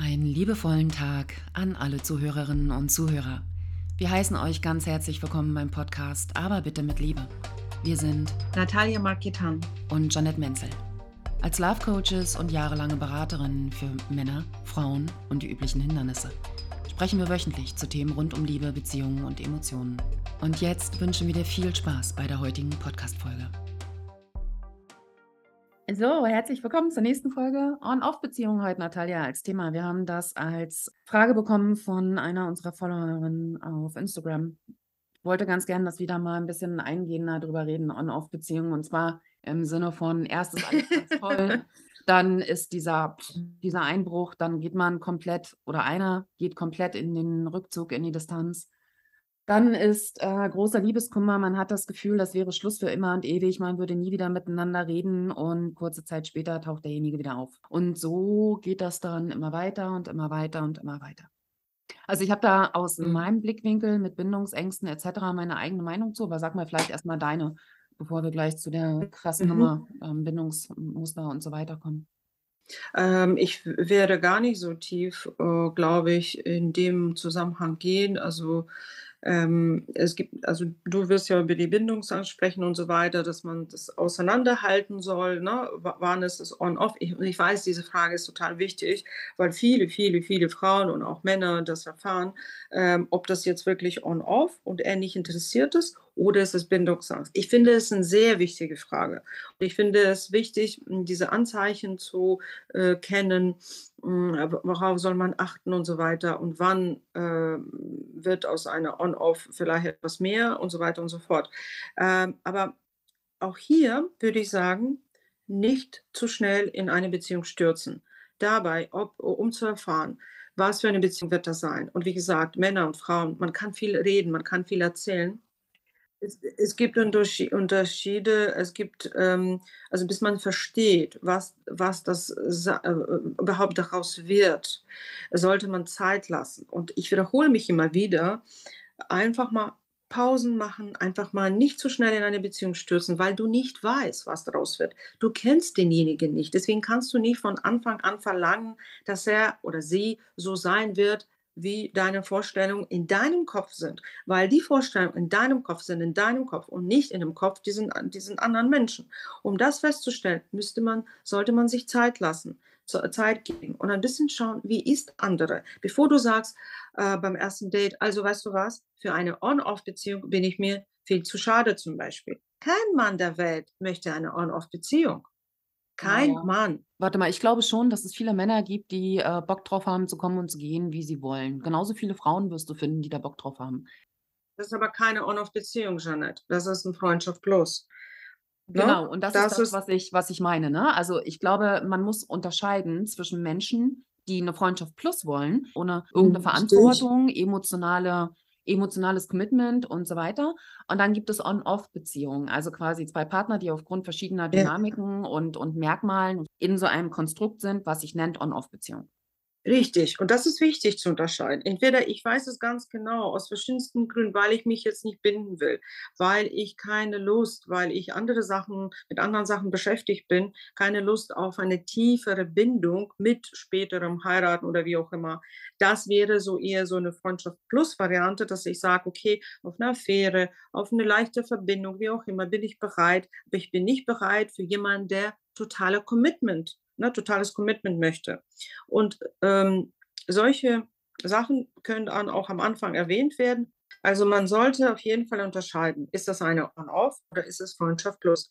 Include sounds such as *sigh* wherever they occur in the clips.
Einen liebevollen Tag an alle Zuhörerinnen und Zuhörer. Wir heißen euch ganz herzlich willkommen beim Podcast, aber bitte mit Liebe. Wir sind Natalia Marketan und Janet Menzel. Als Love Coaches und jahrelange Beraterinnen für Männer, Frauen und die üblichen Hindernisse sprechen wir wöchentlich zu Themen rund um Liebe, Beziehungen und Emotionen. Und jetzt wünschen wir dir viel Spaß bei der heutigen Podcast-Folge. So, herzlich willkommen zur nächsten Folge On-Off-Beziehungen heute, Natalia, als Thema. Wir haben das als Frage bekommen von einer unserer Followerinnen auf Instagram. Ich wollte ganz gerne, dass wir da mal ein bisschen eingehender drüber reden, On-Off-Beziehungen. Und zwar im Sinne von, erst ist alles ganz toll, *laughs* dann ist dieser, dieser Einbruch, dann geht man komplett oder einer geht komplett in den Rückzug, in die Distanz. Dann ist äh, großer Liebeskummer, man hat das Gefühl, das wäre Schluss für immer und ewig, man würde nie wieder miteinander reden und kurze Zeit später taucht derjenige wieder auf. Und so geht das dann immer weiter und immer weiter und immer weiter. Also ich habe da aus mhm. meinem Blickwinkel mit Bindungsängsten etc. meine eigene Meinung zu, aber sag mal vielleicht erstmal deine, bevor wir gleich zu der krassen mhm. Nummer ähm, Bindungsmuster und so weiter kommen. Ähm, ich werde gar nicht so tief, äh, glaube ich, in dem Zusammenhang gehen. Also ähm, es gibt, also du wirst ja über die Bindungsangst sprechen und so weiter, dass man das auseinanderhalten soll. Ne? Wann ist es on-off? Ich, ich weiß, diese Frage ist total wichtig, weil viele, viele, viele Frauen und auch Männer das erfahren, ähm, ob das jetzt wirklich on-off und er nicht interessiert ist oder ist es Bindungsangst? Ich finde es eine sehr wichtige Frage. Ich finde es wichtig, diese Anzeichen zu äh, kennen, äh, worauf soll man achten und so weiter und wann äh, wird aus einer On-Off vielleicht etwas mehr und so weiter und so fort. Ähm, aber auch hier würde ich sagen, nicht zu schnell in eine Beziehung stürzen. Dabei, ob, um zu erfahren, was für eine Beziehung wird das sein. Und wie gesagt, Männer und Frauen, man kann viel reden, man kann viel erzählen. Es, es gibt Unterschiede, es gibt, ähm, also bis man versteht, was, was das äh, überhaupt daraus wird, sollte man Zeit lassen. Und ich wiederhole mich immer wieder, einfach mal Pausen machen, einfach mal nicht zu schnell in eine Beziehung stürzen, weil du nicht weißt, was daraus wird. Du kennst denjenigen nicht. Deswegen kannst du nicht von Anfang an verlangen, dass er oder sie so sein wird, wie deine Vorstellungen in deinem Kopf sind, weil die Vorstellungen in deinem Kopf sind in deinem Kopf und nicht in dem Kopf diesen, diesen anderen Menschen. Um das festzustellen, müsste man, sollte man sich Zeit lassen, Zeit geben und ein bisschen schauen, wie ist andere, bevor du sagst äh, beim ersten Date, also weißt du was, für eine On-Off-Beziehung bin ich mir viel zu schade zum Beispiel. Kein Mann der Welt möchte eine On-Off-Beziehung. Kein Ja. Mann. Warte mal, ich glaube schon, dass es viele Männer gibt, die äh, Bock drauf haben, zu kommen und zu gehen, wie sie wollen. Genauso viele Frauen wirst du finden, die da Bock drauf haben. Das ist aber keine On-Off-Beziehung, Jeanette. Das ist ein Freundschaft plus. Ne? Genau, und das ist das, ist was ich, was ich meine. Ne? Also ich glaube, man muss unterscheiden zwischen Menschen, die eine Freundschaft plus wollen, ohne irgendeine hm. Verantwortung, emotionale emotionales Commitment und so weiter. Und dann gibt es On-Off-Beziehungen, also quasi zwei Partner, die aufgrund verschiedener Dynamiken ja. und, und Merkmalen in so einem Konstrukt sind, was sich nennt On-Off-Beziehung. Richtig. Und das ist wichtig zu unterscheiden. Entweder ich weiß es ganz genau, aus verschiedensten Gründen, weil ich mich jetzt nicht binden will, weil ich keine Lust, weil ich andere Sachen, mit anderen Sachen beschäftigt bin, keine Lust auf eine tiefere Bindung mit späterem Heiraten oder wie auch immer. Das wäre so eher so eine Freundschaft plus Variante, dass ich sage, okay, auf eine Affäre, auf eine leichte Verbindung, wie auch immer, bin ich bereit. Aber ich bin nicht bereit für jemanden, der totale Commitment ne, totales Commitment möchte. Und ähm, solche Sachen können dann auch am Anfang erwähnt werden. Also man sollte auf jeden Fall unterscheiden, ist das eine On-Off oder ist es Freundschaft Plus?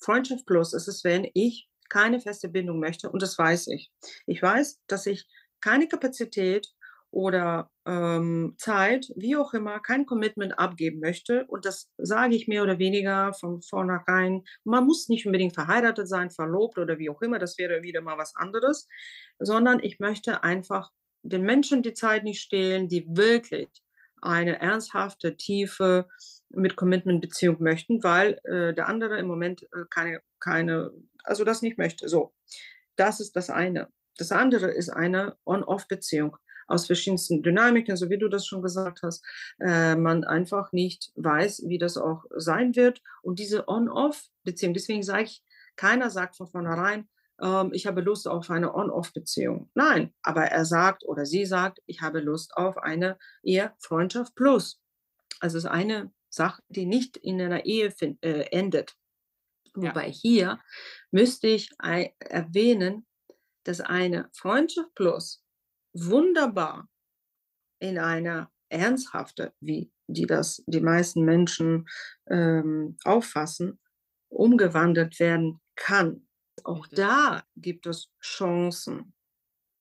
Freundschaft Plus ist es, wenn ich keine feste Bindung möchte und das weiß ich. Ich weiß, dass ich keine Kapazität oder ähm, Zeit, wie auch immer, kein Commitment abgeben möchte. Und das sage ich mehr oder weniger von vornherein. Man muss nicht unbedingt verheiratet sein, verlobt oder wie auch immer, das wäre wieder mal was anderes, sondern ich möchte einfach den Menschen die Zeit nicht stehlen, die wirklich eine ernsthafte, tiefe mit Commitment-Beziehung möchten, weil äh, der andere im Moment äh, keine, keine, also das nicht möchte. So, das ist das eine. Das andere ist eine On-Off-Beziehung aus verschiedensten Dynamiken, so wie du das schon gesagt hast, äh, man einfach nicht weiß, wie das auch sein wird. Und diese On-Off-Beziehung, deswegen sage ich, keiner sagt von vornherein, ähm, ich habe Lust auf eine On-Off-Beziehung. Nein, aber er sagt oder sie sagt, ich habe Lust auf eine Ehe Freundschaft plus. Also es ist eine Sache, die nicht in einer Ehe fin- äh, endet. Ja. Wobei hier müsste ich erwähnen, dass eine Freundschaft plus wunderbar in einer ernsthafte, wie die das die meisten Menschen ähm, auffassen, umgewandelt werden kann. Auch da gibt es Chancen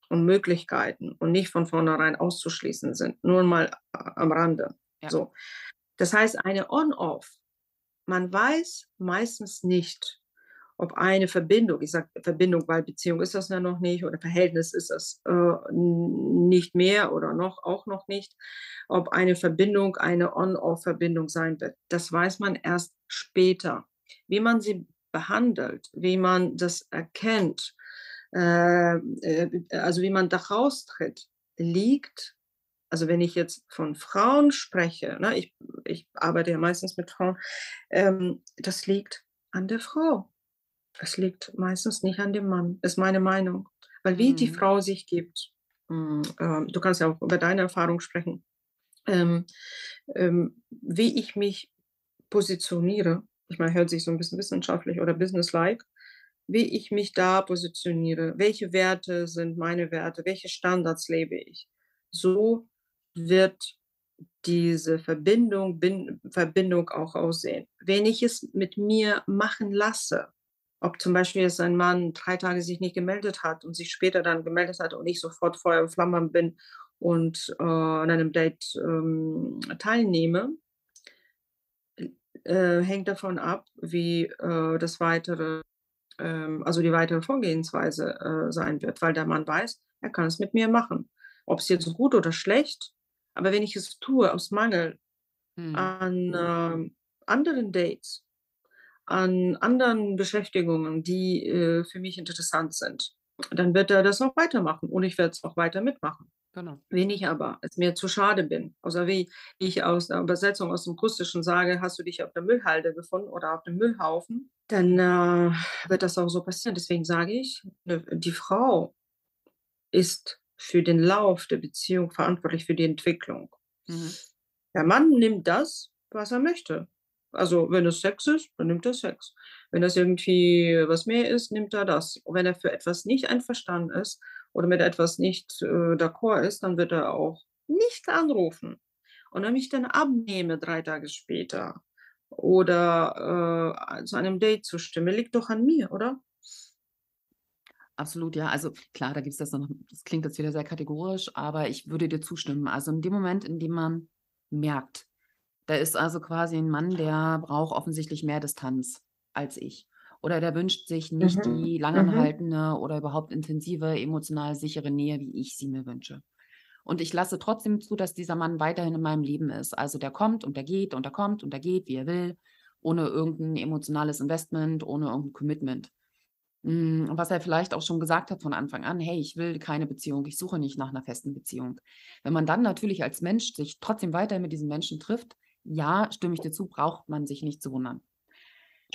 und Möglichkeiten und nicht von vornherein auszuschließen sind. Nur mal am Rande. Ja. So. Das heißt, eine On-Off, man weiß meistens nicht, ob eine Verbindung, ich sage Verbindung, weil Beziehung ist das ja noch nicht oder Verhältnis ist das äh, nicht mehr oder noch auch noch nicht, ob eine Verbindung eine On-Off-Verbindung sein wird. Das weiß man erst später. Wie man sie behandelt, wie man das erkennt, äh, äh, also wie man da raustritt, liegt, also wenn ich jetzt von Frauen spreche, ne, ich, ich arbeite ja meistens mit Frauen, ähm, das liegt an der Frau. Es liegt meistens nicht an dem Mann, ist meine Meinung. Weil wie die Mhm. Frau sich gibt, ähm, du kannst ja auch über deine Erfahrung sprechen, ähm, ähm, wie ich mich positioniere, ich meine, hört sich so ein bisschen wissenschaftlich oder businesslike, wie ich mich da positioniere, welche Werte sind meine Werte, welche Standards lebe ich. So wird diese Verbindung, bin, Verbindung auch aussehen. Wenn ich es mit mir machen lasse, ob zum Beispiel jetzt ein Mann drei Tage sich nicht gemeldet hat und sich später dann gemeldet hat und ich sofort Feuer und Flamme bin und äh, an einem Date ähm, teilnehme, äh, hängt davon ab, wie äh, das weitere, ähm, also die weitere Vorgehensweise äh, sein wird, weil der Mann weiß, er kann es mit mir machen. Ob es jetzt gut oder schlecht, aber wenn ich es tue aus Mangel Mhm. an ähm, anderen Dates, an anderen Beschäftigungen, die äh, für mich interessant sind, dann wird er das auch weitermachen und ich werde es auch weiter mitmachen. Genau. Wenn ich aber es mir zu schade bin, außer wie ich aus der Übersetzung aus dem Russischen sage, hast du dich auf der Müllhalde gefunden oder auf dem Müllhaufen, dann äh, wird das auch so passieren. Deswegen sage ich, ne, die Frau ist für den Lauf der Beziehung verantwortlich für die Entwicklung. Mhm. Der Mann nimmt das, was er möchte. Also wenn es Sex ist, dann nimmt er Sex. Wenn das irgendwie was mehr ist, nimmt er das. Und wenn er für etwas nicht einverstanden ist oder mit etwas nicht äh, d'accord ist, dann wird er auch nicht anrufen. Und wenn ich dann abnehme drei Tage später oder äh, zu einem Date zustimme, liegt doch an mir, oder? Absolut, ja. Also klar, da gibt es das noch, das klingt jetzt wieder sehr kategorisch, aber ich würde dir zustimmen. Also in dem Moment, in dem man merkt, da ist also quasi ein Mann, der braucht offensichtlich mehr Distanz als ich. Oder der wünscht sich nicht Mhm. die Mhm. langanhaltende oder überhaupt intensive, emotional sichere Nähe, wie ich sie mir wünsche. Und ich lasse trotzdem zu, dass dieser Mann weiterhin in meinem Leben ist. Also der kommt und der geht und der kommt und der geht, wie er will, ohne irgendein emotionales Investment, ohne irgendein Commitment. Mm, Was er vielleicht auch schon gesagt hat von Anfang an, hey, ich will keine Beziehung, ich suche nicht nach einer festen Beziehung. Wenn man dann natürlich als Mensch sich trotzdem weiter mit diesen Menschen trifft, ja, stimme ich dir zu, braucht man sich nicht zu wundern,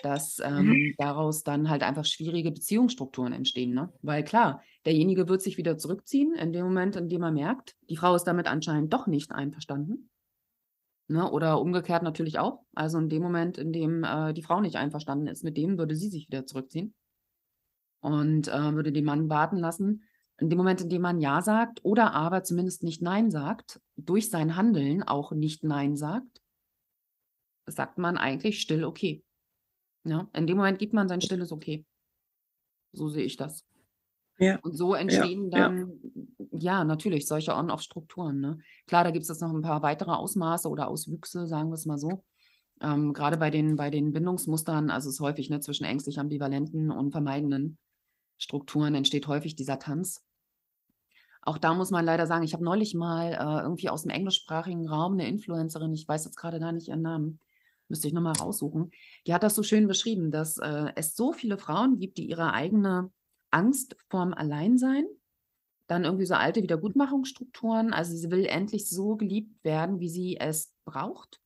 dass Mhm. ähm, daraus dann halt einfach schwierige Beziehungsstrukturen entstehen. Ne? Weil klar, derjenige wird sich wieder zurückziehen in dem Moment, in dem er merkt, die Frau ist damit anscheinend doch nicht einverstanden. Ne? Oder umgekehrt natürlich auch. Also in dem Moment, in dem äh, die Frau nicht einverstanden ist, mit dem würde sie sich wieder zurückziehen und äh, würde den Mann warten lassen. In dem Moment, in dem man Ja sagt oder aber zumindest nicht Nein sagt, durch sein Handeln auch nicht Nein sagt, sagt man eigentlich still okay. Ja? In dem Moment gibt man sein stilles Okay. So sehe ich das. Ja, Und so ja, entstehen ja. dann, ja, natürlich solche On-Off-Strukturen. Ne? Klar, da gibt es jetzt noch ein paar weitere Ausmaße oder Auswüchse, sagen wir es mal so. Ähm, gerade bei den, bei den Bindungsmustern, also es ist häufig ne, zwischen ängstlich ambivalenten und vermeidenden Strukturen entsteht häufig dieser Tanz. Auch da muss man leider sagen, ich habe neulich mal äh, irgendwie aus dem englischsprachigen Raum eine Influencerin, ich weiß jetzt gerade gar nicht ihren Namen, müsste ich nochmal raussuchen, die hat das so schön beschrieben, dass äh, es so viele Frauen gibt, die ihre eigene Angst vorm Alleinsein, dann irgendwie so alte Wiedergutmachungsstrukturen, also sie will endlich so geliebt werden, wie sie es braucht.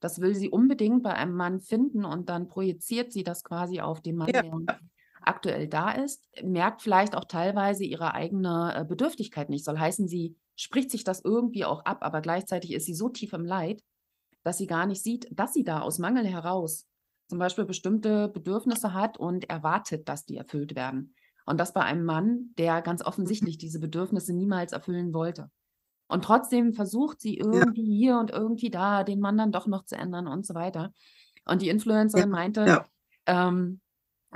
Das will sie unbedingt bei einem Mann finden und dann projiziert sie das quasi auf den Mann, Ja. der aktuell da ist, merkt vielleicht auch teilweise ihre eigene äh, Bedürftigkeit nicht. Soll heißen, sie spricht sich das irgendwie auch ab, aber gleichzeitig ist sie so tief im Leid, dass sie gar nicht sieht, dass sie da aus Mangel heraus zum Beispiel bestimmte Bedürfnisse hat und erwartet, dass die erfüllt werden. Und das bei einem Mann, der ganz offensichtlich diese Bedürfnisse niemals erfüllen wollte. Und trotzdem versucht sie irgendwie ja. hier und irgendwie da, den Mann dann doch noch zu ändern und so weiter. Und die Influencerin ja. meinte, ja. Ähm,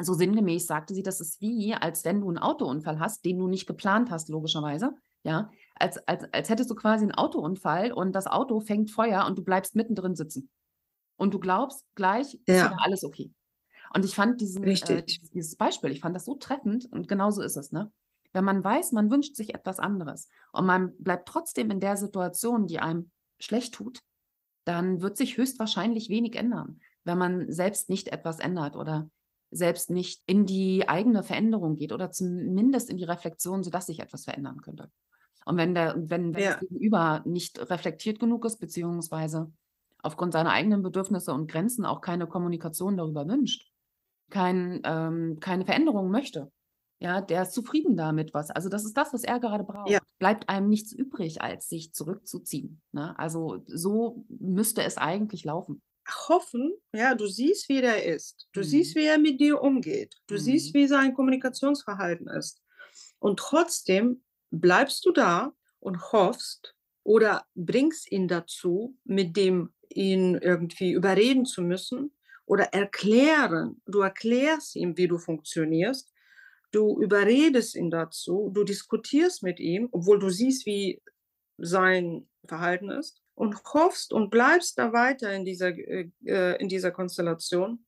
so sinngemäß sagte sie, das ist wie, als wenn du einen Autounfall hast, den du nicht geplant hast, logischerweise. Ja, als, als, als hättest du quasi einen Autounfall und das Auto fängt Feuer und du bleibst mittendrin sitzen. Und du glaubst gleich, ist ja. wieder alles okay. Und ich fand diesen, äh, dieses Beispiel, ich fand das so treffend und genauso ist es, ne? Wenn man weiß, man wünscht sich etwas anderes und man bleibt trotzdem in der Situation, die einem schlecht tut, dann wird sich höchstwahrscheinlich wenig ändern, wenn man selbst nicht etwas ändert oder selbst nicht in die eigene Veränderung geht oder zumindest in die Reflexion, sodass sich etwas verändern könnte. Und wenn der, wenn, wenn ja. das Gegenüber nicht reflektiert genug ist, beziehungsweise aufgrund seiner eigenen Bedürfnisse und Grenzen auch keine Kommunikation darüber wünscht, kein, ähm, keine Veränderung möchte, ja, der ist zufrieden damit, was. Also das ist das, was er gerade braucht. Ja. Bleibt einem nichts übrig, als sich zurückzuziehen. Ne? Also so müsste es eigentlich laufen. Hoffen, ja, du siehst, wie der ist. Du mhm. siehst, wie er mit dir umgeht. Du mhm. siehst, wie sein Kommunikationsverhalten ist. Und trotzdem bleibst du da und hoffst oder bringst ihn dazu, mit dem ihn irgendwie überreden zu müssen oder erklären. Du erklärst ihm, wie du funktionierst. Du überredest ihn dazu. Du diskutierst mit ihm, obwohl du siehst, wie sein Verhalten ist und hoffst und bleibst da weiter in dieser, äh, in dieser Konstellation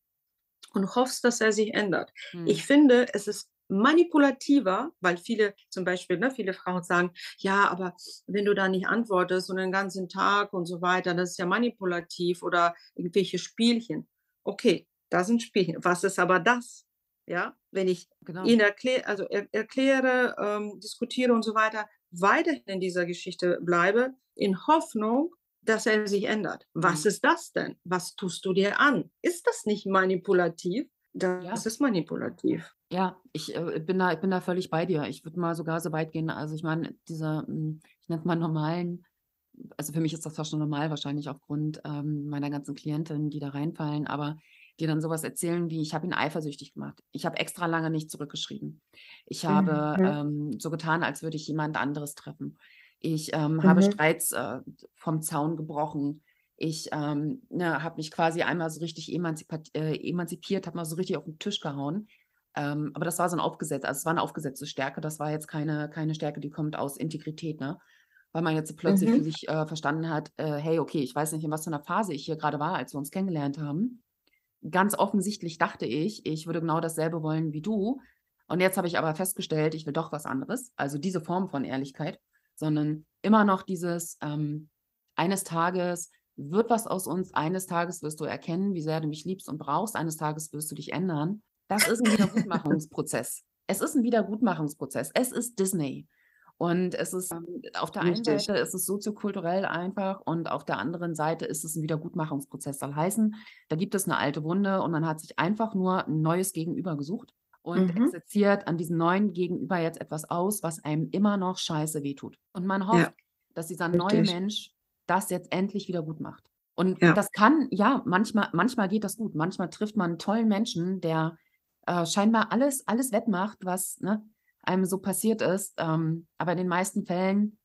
und hoffst, dass er sich ändert. Hm. Ich finde, es ist manipulativer, weil viele zum Beispiel, ne, viele Frauen sagen, ja, aber wenn du da nicht antwortest und den ganzen Tag und so weiter, das ist ja manipulativ oder irgendwelche Spielchen. Okay, das sind Spielchen. Was ist aber das? Ja, wenn ich genau. ihn erkläre, also er, erkläre, ähm, diskutiere und so weiter, weiterhin in dieser Geschichte bleibe, in Hoffnung, dass er sich ändert. Was mhm. ist das denn? Was tust du dir an? Ist das nicht manipulativ? Das ja. ist manipulativ. Ja, ich, äh, bin da ich bin da völlig bei dir. Ich würde mal sogar so weit gehen also, ich meine, dieser, hm, ich nenne es mal normalen also, für mich ist das fast schon normal wahrscheinlich aufgrund, ähm, meiner ganzen Klientinnen, die da reinfallen, aber die dann sowas erzählen wie: „Ich habe ihn eifersüchtig gemacht. Ich habe extra lange nicht zurückgeschrieben. Ich habe, Mhm. ähm, so getan, als würde ich jemand anderes treffen. Ich, ähm, habe Mhm. Streits, äh, vom Zaun gebrochen. Ich, ähm, ne, habe mich quasi einmal so richtig emanzipat äh, emanzipiert, habe mal so richtig auf den Tisch gehauen.“ Ähm, aber das war so ein aufgesetzt also, es war eine aufgesetzte Stärke. Das war jetzt keine keine Stärke, die kommt aus Integrität, ne? Weil man jetzt plötzlich für mhm. sich, äh, verstanden hat, äh: „Hey, okay, ich weiß nicht, in was für einer Phase ich hier gerade war, als wir uns kennengelernt haben. Ganz offensichtlich dachte ich, ich würde genau dasselbe wollen wie du. Und jetzt habe ich aber festgestellt, ich will doch was anderes.“ Also, diese Form von Ehrlichkeit, sondern immer noch dieses, ähm: „Eines Tages wird was aus uns. Eines Tages wirst du erkennen, wie sehr du mich liebst und brauchst. Eines Tages wirst du dich ändern.“ Das ist ein Wiedergutmachungsprozess. Es ist ein Wiedergutmachungsprozess. Es ist Disney. Und es ist ähm, auf der einen Richtig. Seite ist es soziokulturell einfach und auf der anderen Seite ist es ein Wiedergutmachungsprozess. Soll heißen, da gibt es eine alte Wunde und man hat sich einfach nur ein neues Gegenüber gesucht und Mhm. exerziert an diesem neuen Gegenüber jetzt etwas aus, was einem immer noch scheiße wehtut. Und man hofft, Ja, dass dieser neue Mensch das jetzt endlich wieder gut macht. Und Ja. das kann ja, manchmal manchmal geht das gut. Manchmal trifft man einen tollen Menschen, der äh, scheinbar alles, alles wettmacht, was ne, einem so passiert ist. Ähm, aber in den meisten Fällen,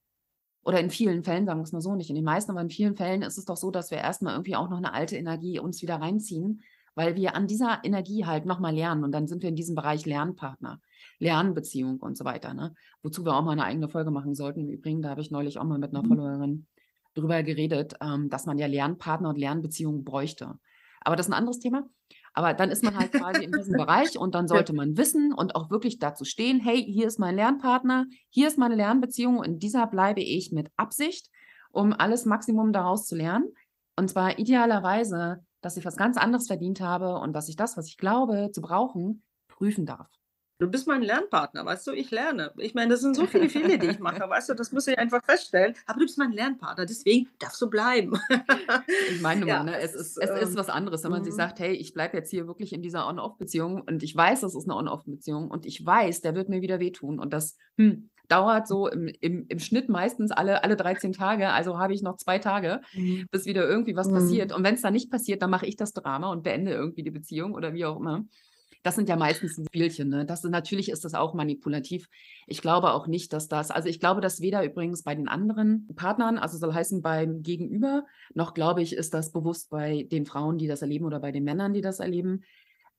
oder in vielen Fällen, sagen wir es mal so, nicht in den meisten, aber in vielen Fällen ist es doch so, dass wir erstmal irgendwie auch noch eine alte Energie uns wieder reinziehen, weil wir an dieser Energie halt nochmal lernen. Und dann sind wir in diesem Bereich Lernpartner, Lernbeziehung und so weiter. Ne? Wozu wir auch mal eine eigene Folge machen sollten. Im Übrigen, da habe ich neulich auch mal mit einer mhm. Followerin drüber geredet, ähm, dass man ja Lernpartner und Lernbeziehungen bräuchte. Aber das ist ein anderes Thema. Aber dann ist man halt quasi in diesem Bereich und dann *laughs* sollte man wissen und auch wirklich dazu stehen, hey, hier ist mein Lernpartner, hier ist meine Lernbeziehung, in dieser bleibe ich mit Absicht, um alles Maximum daraus zu lernen. Und zwar idealerweise, dass ich was ganz anderes verdient habe und dass ich das, was ich glaube zu brauchen, prüfen darf. Du bist mein Lernpartner, weißt du? Ich lerne. Ich meine, das sind so viele Fehler, die ich *laughs* mache, weißt du? Das muss ich einfach feststellen. Aber du bist mein Lernpartner, deswegen darfst du bleiben. *laughs* ich meine ja, ne, es, ist, es ähm, ist was anderes, wenn man sich mhm. sagt, hey, ich bleibe jetzt hier wirklich in dieser On-Off-Beziehung und ich weiß, das ist eine On-Off-Beziehung und ich weiß, der wird mir wieder wehtun und das hm, dauert so im, im, im Schnitt meistens alle, alle 13 Tage, also habe ich noch zwei Tage, mhm. bis wieder irgendwie was mhm. passiert. Und wenn es dann nicht passiert, dann mache ich das Drama und beende irgendwie die Beziehung oder wie auch immer. Das sind ja meistens Spielchen. Ne? Das, natürlich ist das auch manipulativ. Ich glaube auch nicht, dass das, also ich glaube, dass weder übrigens bei den anderen Partnern, also soll heißen beim Gegenüber, noch glaube ich, ist das bewusst bei den Frauen, die das erleben oder bei den Männern, die das erleben.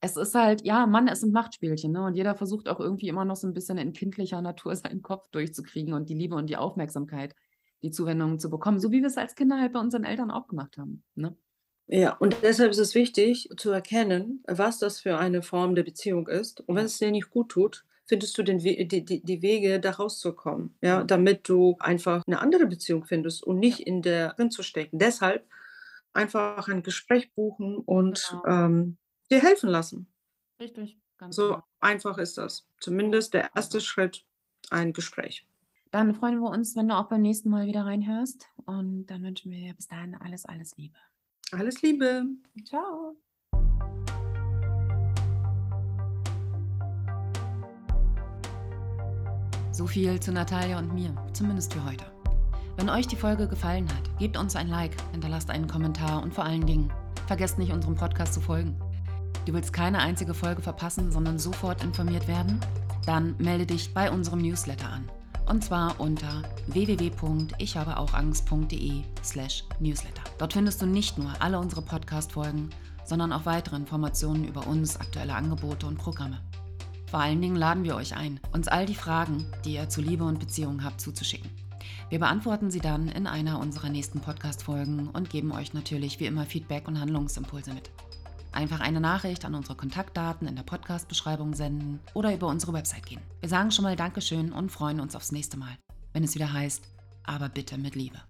Es ist halt, ja, Mann, es sind Machtspielchen, ne? Und jeder versucht auch irgendwie immer noch so ein bisschen in kindlicher Natur *laughs* seinen Kopf durchzukriegen und die Liebe und die Aufmerksamkeit, die Zuwendung zu bekommen, so wie wir es als Kinder halt bei unseren Eltern auch gemacht haben. Ne? Ja, und deshalb ist es wichtig zu erkennen, was das für eine Form der Beziehung ist. Und wenn es dir nicht gut tut, findest du den We die, die, die Wege, da rauszukommen, ja, damit du einfach eine andere Beziehung findest und nicht in der drin zu stecken. Deshalb einfach ein Gespräch buchen und Genau. ähm, dir helfen lassen. Richtig, ganz So genau. einfach ist das. Zumindest der erste Schritt, ein Gespräch. Dann freuen wir uns, wenn du auch beim nächsten Mal wieder reinhörst. Und dann wünschen wir dir bis dahin alles, alles Liebe. Alles Liebe. Ciao. So viel zu Natalia und mir, zumindest für heute. Wenn euch die Folge gefallen hat, gebt uns ein Like, hinterlasst einen Kommentar und vor allen Dingen, vergesst nicht, unserem Podcast zu folgen. Du willst keine einzige Folge verpassen, sondern sofort informiert werden? Dann melde dich bei unserem Newsletter an. Und zwar unter www.ichhabeauchangst.de slash newsletter. Dort findest du nicht nur alle unsere Podcast-Folgen, sondern auch weitere Informationen über uns, aktuelle Angebote und Programme. Vor allen Dingen laden wir euch ein, uns all die Fragen, die ihr zu Liebe und Beziehungen habt, zuzuschicken. Wir beantworten sie dann in einer unserer nächsten Podcast-Folgen und geben euch natürlich wie immer Feedback und Handlungsimpulse mit. Einfach eine Nachricht an unsere Kontaktdaten in der Podcast-Beschreibung senden oder über unsere Website gehen. Wir sagen schon mal Dankeschön und freuen uns aufs nächste Mal, wenn es wieder heißt, aber bitte mit Liebe.